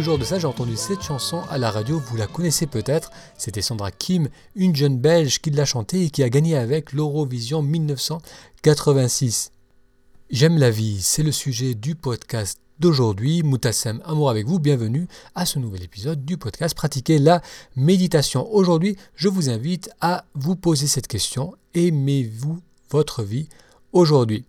Quelques de ça, j'ai entendu cette chanson à la radio, vous la connaissez peut-être. C'était Sandra Kim, une jeune belge qui l'a chantée et qui a gagné avec l'Eurovision 1986. J'aime la vie, c'est le sujet du podcast d'aujourd'hui. Moutassem, amour avec vous, bienvenue à ce nouvel épisode du podcast Pratiquer la méditation. Aujourd'hui, je vous invite à vous poser cette question. Aimez-vous votre vie aujourd'hui?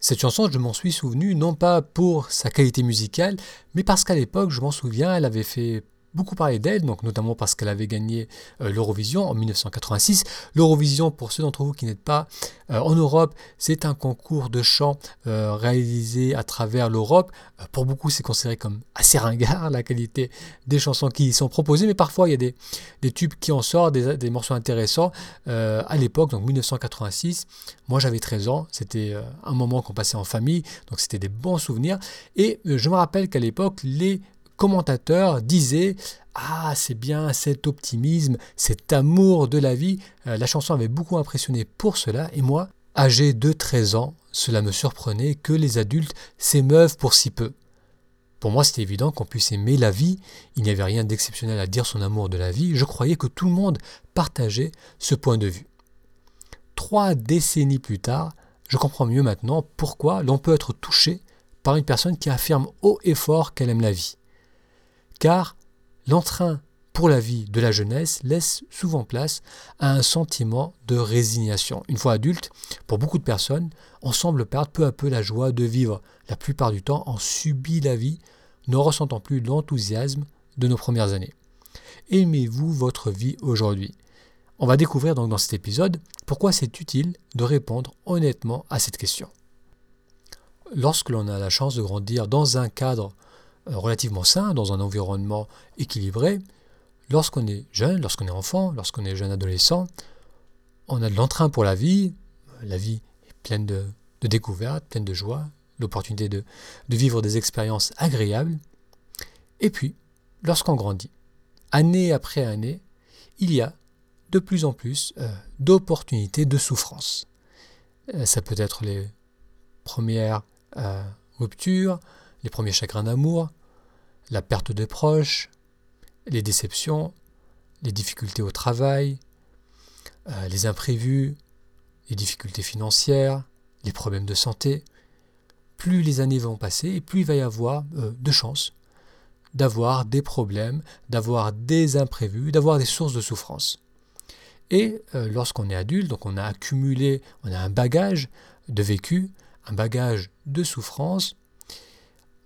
Cette chanson, je m'en suis souvenu non pas pour sa qualité musicale, mais parce qu'à l'époque, je m'en souviens, elle avait fait beaucoup parlé d'elle, donc notamment parce qu'elle avait gagné euh, l'Eurovision en 1986. L'Eurovision, pour ceux d'entre vous qui n'êtes pas euh, en Europe, c'est un concours de chant euh, réalisé à travers l'Europe. pour beaucoup, c'est considéré comme assez ringard la qualité des chansons qui y sont proposées, mais parfois il y a des, des tubes qui en sortent, des, des morceaux intéressants. à l'époque, donc 1986, moi j'avais 13 ans, c'était un moment qu'on passait en famille, donc c'était des bons souvenirs. Et je me rappelle qu'à l'époque, les commentateurs disaient Ah, c'est bien cet optimisme, cet amour de la vie. Euh, la chanson avait beaucoup impressionné pour cela, et moi, âgé de 13 ans, cela me surprenait que les adultes s'émeuvent pour si peu. Pour moi, c'était évident qu'on puisse aimer la vie, il n'y avait rien d'exceptionnel à dire son amour de la vie, je croyais que tout le monde partageait ce point de vue. Trois décennies plus tard, je comprends mieux maintenant pourquoi l'on peut être touché par une personne qui affirme haut et fort qu'elle aime la vie car l'entrain pour la vie de la jeunesse laisse souvent place à un sentiment de résignation. Une fois adulte, pour beaucoup de personnes, on semble perdre peu à peu la joie de vivre. La plupart du temps, on subit la vie, ne ressentant plus l'enthousiasme de nos premières années. Aimez-vous votre vie aujourd'hui? On va découvrir donc dans cet épisode pourquoi c'est utile de répondre honnêtement à cette question. Lorsque l'on a la chance de grandir dans un cadre relativement sain, dans un environnement équilibré, lorsqu'on est jeune, lorsqu'on est enfant, lorsqu'on est jeune adolescent, on a de l'entrain pour la vie, la vie est pleine de, découvertes, pleine de joie, l'opportunité de, vivre des expériences agréables. Et puis, lorsqu'on grandit, année après année, il y a de plus en plus euh, d'opportunités de souffrance. Euh, ça peut être les premières ruptures, les premiers chagrins d'amour, la perte de proches, les déceptions, les difficultés au travail, euh, les imprévus, les difficultés financières, les problèmes de santé. Plus les années vont passer et plus il va y avoir euh, de chances d'avoir des problèmes, d'avoir des imprévus, d'avoir des sources de souffrance. Et euh, lorsqu'on est adulte, donc on a accumulé, on a un bagage de vécu, un bagage de souffrance,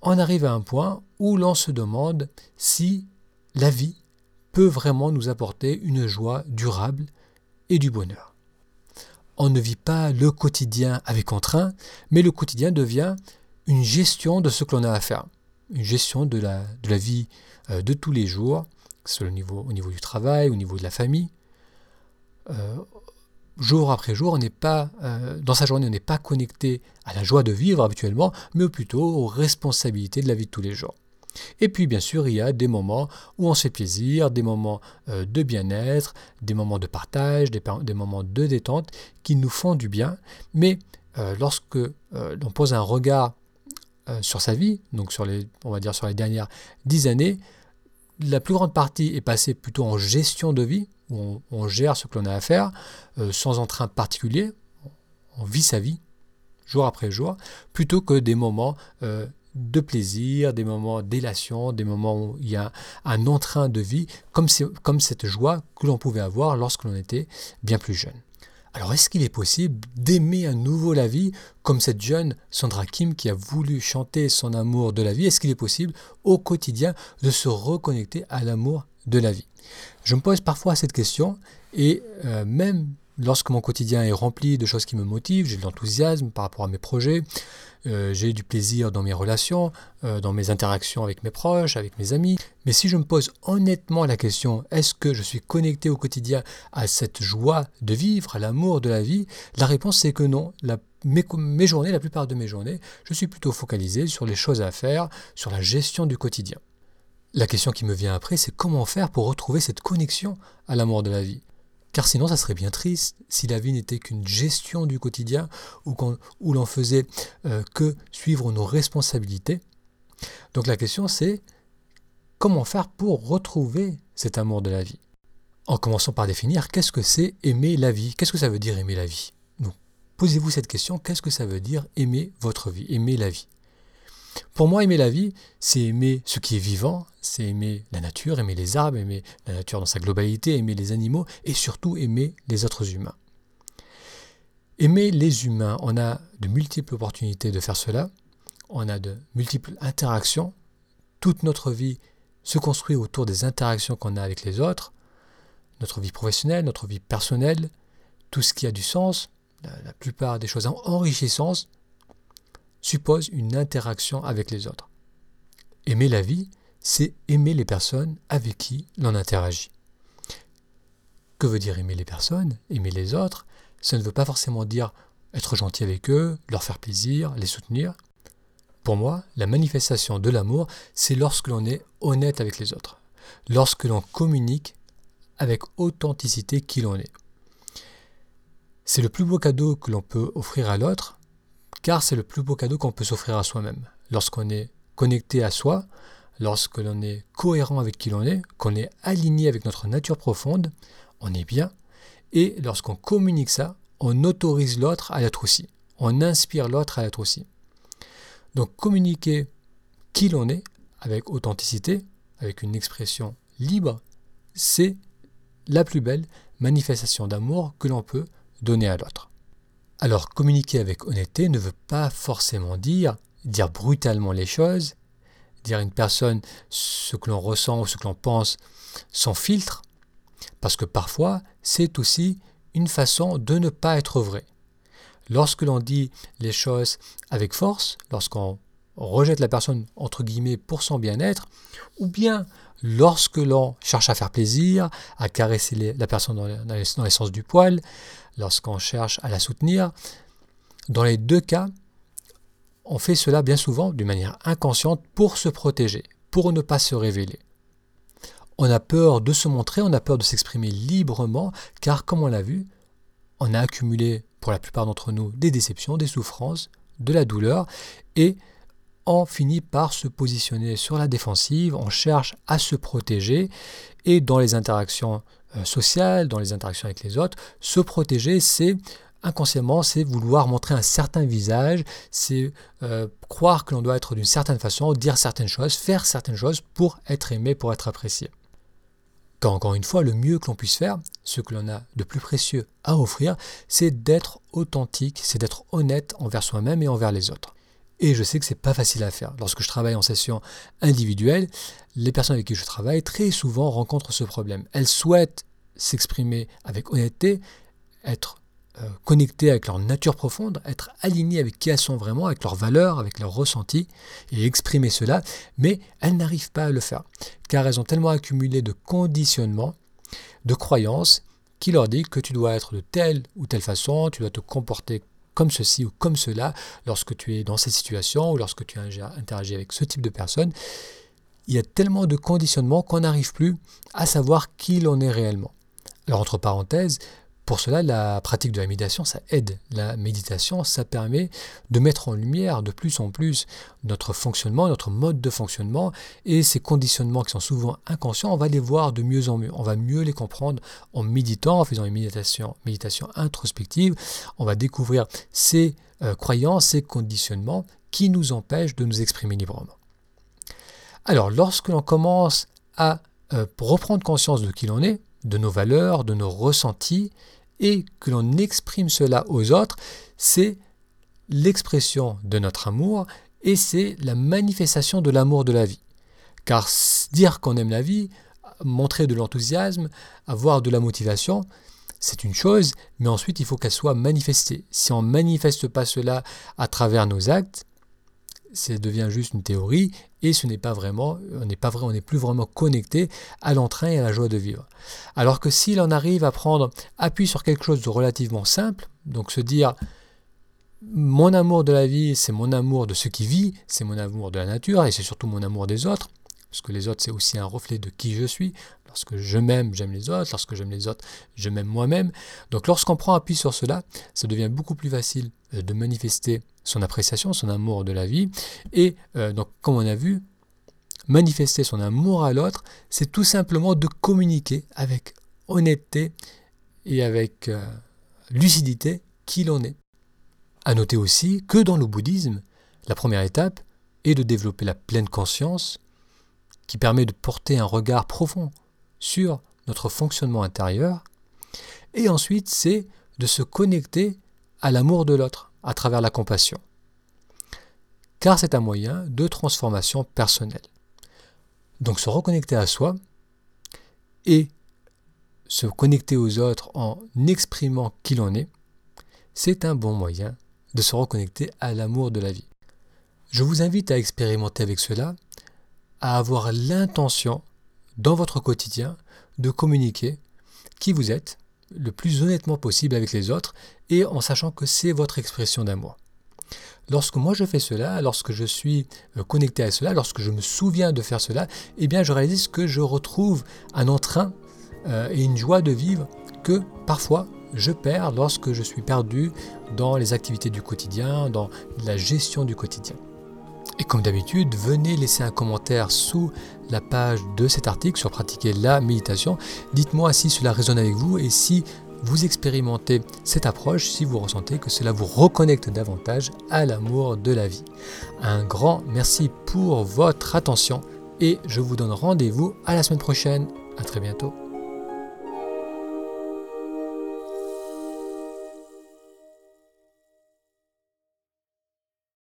on arrive à un point où l'on se demande si la vie peut vraiment nous apporter une joie durable et du bonheur. On ne vit pas le quotidien avec entrain, mais le quotidien devient une gestion de ce que l'on a à faire, une gestion de la, vie euh, de tous les jours, au niveau, au niveau du travail, au niveau de la famille. Euh, jour après jour, on n'est pas, euh, dans sa journée, on n'est pas connecté à la joie de vivre habituellement, mais plutôt aux responsabilités de la vie de tous les jours. Et puis bien sûr, il y a des moments où on se fait plaisir, des moments euh, de bien-être, des moments de partage, des, moments de détente qui nous font du bien. Mais euh, lorsque l'on pose un regard sur sa vie, donc sur les, on va dire sur les dernières dix années, la plus grande partie est passée plutôt en gestion de vie, où on, gère ce que l'on a à faire, euh, sans entrain particulier, on vit sa vie jour après jour, plutôt que des moments euh, de plaisir, des moments d'élation, des moments où il y a un entrain de vie, comme, comme cette joie que l'on pouvait avoir lorsque l'on était bien plus jeune. Alors est-ce qu'il est possible d'aimer à nouveau la vie comme cette jeune Sandra Kim qui a voulu chanter son amour de la vie? Est-ce qu'il est possible au quotidien de se reconnecter à l'amour de la vie? Je me pose parfois cette question et euh, même lorsque mon quotidien est rempli de choses qui me motivent, j'ai de l'enthousiasme par rapport à mes projets, euh, j'ai du plaisir dans mes relations, euh, dans mes interactions avec mes proches, avec mes amis. Mais si je me pose honnêtement la question, est-ce que je suis connecté au quotidien à cette joie de vivre, à l'amour de la vie? La réponse c'est que non. mes journées, la plupart de mes journées, je suis plutôt focalisé sur les choses à faire, sur la gestion du quotidien. La question qui me vient après, c'est comment faire pour retrouver cette connexion à l'amour de la vie? Car sinon, ça serait bien triste si la vie n'était qu'une gestion du quotidien où, où l'on faisait euh, que suivre nos responsabilités. Donc la question c'est comment faire pour retrouver cet amour de la vie? En commençant par définir qu'est-ce que c'est aimer la vie? Qu'est-ce que ça veut dire aimer la vie? Posez-vous cette question, qu'est-ce que ça veut dire aimer votre vie, aimer la vie? Pour moi, aimer la vie, c'est aimer ce qui est vivant, c'est aimer la nature, aimer les arbres, aimer la nature dans sa globalité, aimer les animaux et surtout aimer les autres humains. Aimer les humains, on a de multiples opportunités de faire cela, on a de multiples interactions, toute notre vie se construit autour des interactions qu'on a avec les autres, notre vie professionnelle, notre vie personnelle, tout ce qui a du sens, la, plupart des choses enrichissantes supposent une interaction avec les autres. Aimer la vie, c'est aimer les personnes avec qui l'on interagit. Que veut dire aimer les personnes Aimer les autres, ça ne veut pas forcément dire être gentil avec eux, leur faire plaisir, les soutenir. Pour moi, la manifestation de l'amour, c'est lorsque l'on est honnête avec les autres, lorsque l'on communique avec authenticité qui l'on est. C'est le plus beau cadeau que l'on peut offrir à l'autre, car c'est le plus beau cadeau qu'on peut s'offrir à soi-même. Lorsqu'on est connecté à soi, lorsque l'on est cohérent avec qui l'on est, qu'on est aligné avec notre nature profonde, on est bien. Et lorsqu'on communique ça, on autorise l'autre à l'être aussi. On inspire l'autre à l'être aussi. Donc communiquer qui l'on est avec authenticité, avec une expression libre, c'est la plus belle manifestation d'amour que l'on peut donner à l'autre. Alors communiquer avec honnêteté ne veut pas forcément dire dire brutalement les choses, dire à une personne ce que l'on ressent ou ce que l'on pense sans filtre, parce que parfois c'est aussi une façon de ne pas être vrai. Lorsque l'on dit les choses avec force, lorsqu'on rejette la personne entre guillemets pour son bien-être, ou bien lorsque l'on cherche à faire plaisir, à caresser la personne dans, dans, les, sens du poil, lorsqu'on cherche à la soutenir. Dans les deux cas, on fait cela bien souvent d'une manière inconsciente pour se protéger, pour ne pas se révéler. On a peur de se montrer, on a peur de s'exprimer librement, car comme on l'a vu, on a accumulé pour la plupart d'entre nous des déceptions, des souffrances, de la douleur, et on finit par se positionner sur la défensive, on cherche à se protéger, et dans les interactions sociales, dans les interactions avec les autres. Se protéger, c'est inconsciemment, c'est vouloir montrer un certain visage, c'est euh, croire que l'on doit être d'une certaine façon, dire certaines choses, faire certaines choses pour être aimé, pour être apprécié. Quand encore une fois, le mieux que l'on puisse faire, ce que l'on a de plus précieux à offrir, c'est d'être authentique, c'est d'être honnête envers soi-même et envers les autres. Et je sais que c'est pas facile à faire. Lorsque je travaille en session individuelle, les personnes avec qui je travaille très souvent rencontrent ce problème. Elles souhaitent s'exprimer avec honnêteté, être euh, connectées avec leur nature profonde, être alignées avec qui elles sont vraiment, avec leurs valeurs, avec leurs ressentis, et exprimer cela, mais elles n'arrivent pas à le faire, car elles ont tellement accumulé de conditionnements, de croyances, qui leur dit que tu dois être de telle ou telle façon, tu dois te comporter comme ceci ou comme cela lorsque tu es dans cette situation ou lorsque tu interagis avec ce type de personne. Il y a tellement de conditionnements qu'on n'arrive plus à savoir qui l'on est réellement. Alors entre parenthèses, pour cela, la pratique de la méditation, ça aide. La méditation, ça permet de mettre en lumière de plus en plus notre fonctionnement, notre mode de fonctionnement, et ces conditionnements qui sont souvent inconscients, on va les voir de mieux en mieux. On va mieux les comprendre en méditant, en faisant une méditation, introspective. On va découvrir ces euh, croyances, ces conditionnements qui nous empêchent de nous exprimer librement. Alors, lorsque l'on commence à euh, reprendre conscience de qui l'on est, de nos valeurs, de nos ressentis, et que l'on exprime cela aux autres, c'est l'expression de notre amour et c'est la manifestation de l'amour de la vie. Car dire qu'on aime la vie, montrer de l'enthousiasme, avoir de la motivation, c'est une chose, mais ensuite il faut qu'elle soit manifestée. Si on ne manifeste pas cela à travers nos actes, ça devient juste une théorie et ce n'est pas vraiment, on n'est pas vrai, on n'est plus vraiment connecté à l'entrain et à la joie de vivre. Alors que si l'on arrive à prendre appui sur quelque chose de relativement simple, donc se dire mon amour de la vie, c'est mon amour de ce qui vit, c'est mon amour de la nature et c'est surtout mon amour des autres, parce que les autres c'est aussi un reflet de qui je suis. Lorsque je m'aime, j'aime les autres. Lorsque j'aime les autres, je m'aime moi-même. Donc lorsqu'on prend appui sur cela, ça devient beaucoup plus facile euh, de manifester son appréciation, son amour de la vie. Et euh, donc, comme on a vu, manifester son amour à l'autre, c'est tout simplement de communiquer avec honnêteté et avec euh, lucidité qui l'on est. À noter aussi que dans le bouddhisme, la première étape est de développer la pleine conscience qui permet de porter un regard profond sur notre fonctionnement intérieur. Et ensuite, c'est de se connecter à l'amour de l'autre à travers la compassion. Car c'est un moyen de transformation personnelle. Donc se reconnecter à soi et se connecter aux autres en exprimant qui l'on est, c'est un bon moyen de se reconnecter à l'amour de la vie. Je vous invite à expérimenter avec cela, à avoir l'intention dans votre quotidien de communiquer qui vous êtes le plus honnêtement possible avec les autres et en sachant que c'est votre expression d'amour. Lorsque moi je fais cela, lorsque je suis euh, connecté à cela, lorsque je me souviens de faire cela, eh bien je réalise que je retrouve un entrain euh, et une joie de vivre que parfois je perds lorsque je suis perdu dans les activités du quotidien, dans la gestion du quotidien. Et comme d'habitude, venez laisser un commentaire sous la page de cet article sur pratiquer la méditation. Dites-moi si cela résonne avec vous et si vous expérimentez cette approche, si vous ressentez que cela vous reconnecte davantage à l'amour de la vie. Un grand merci pour votre attention et je vous donne rendez-vous à la semaine prochaine. À très bientôt.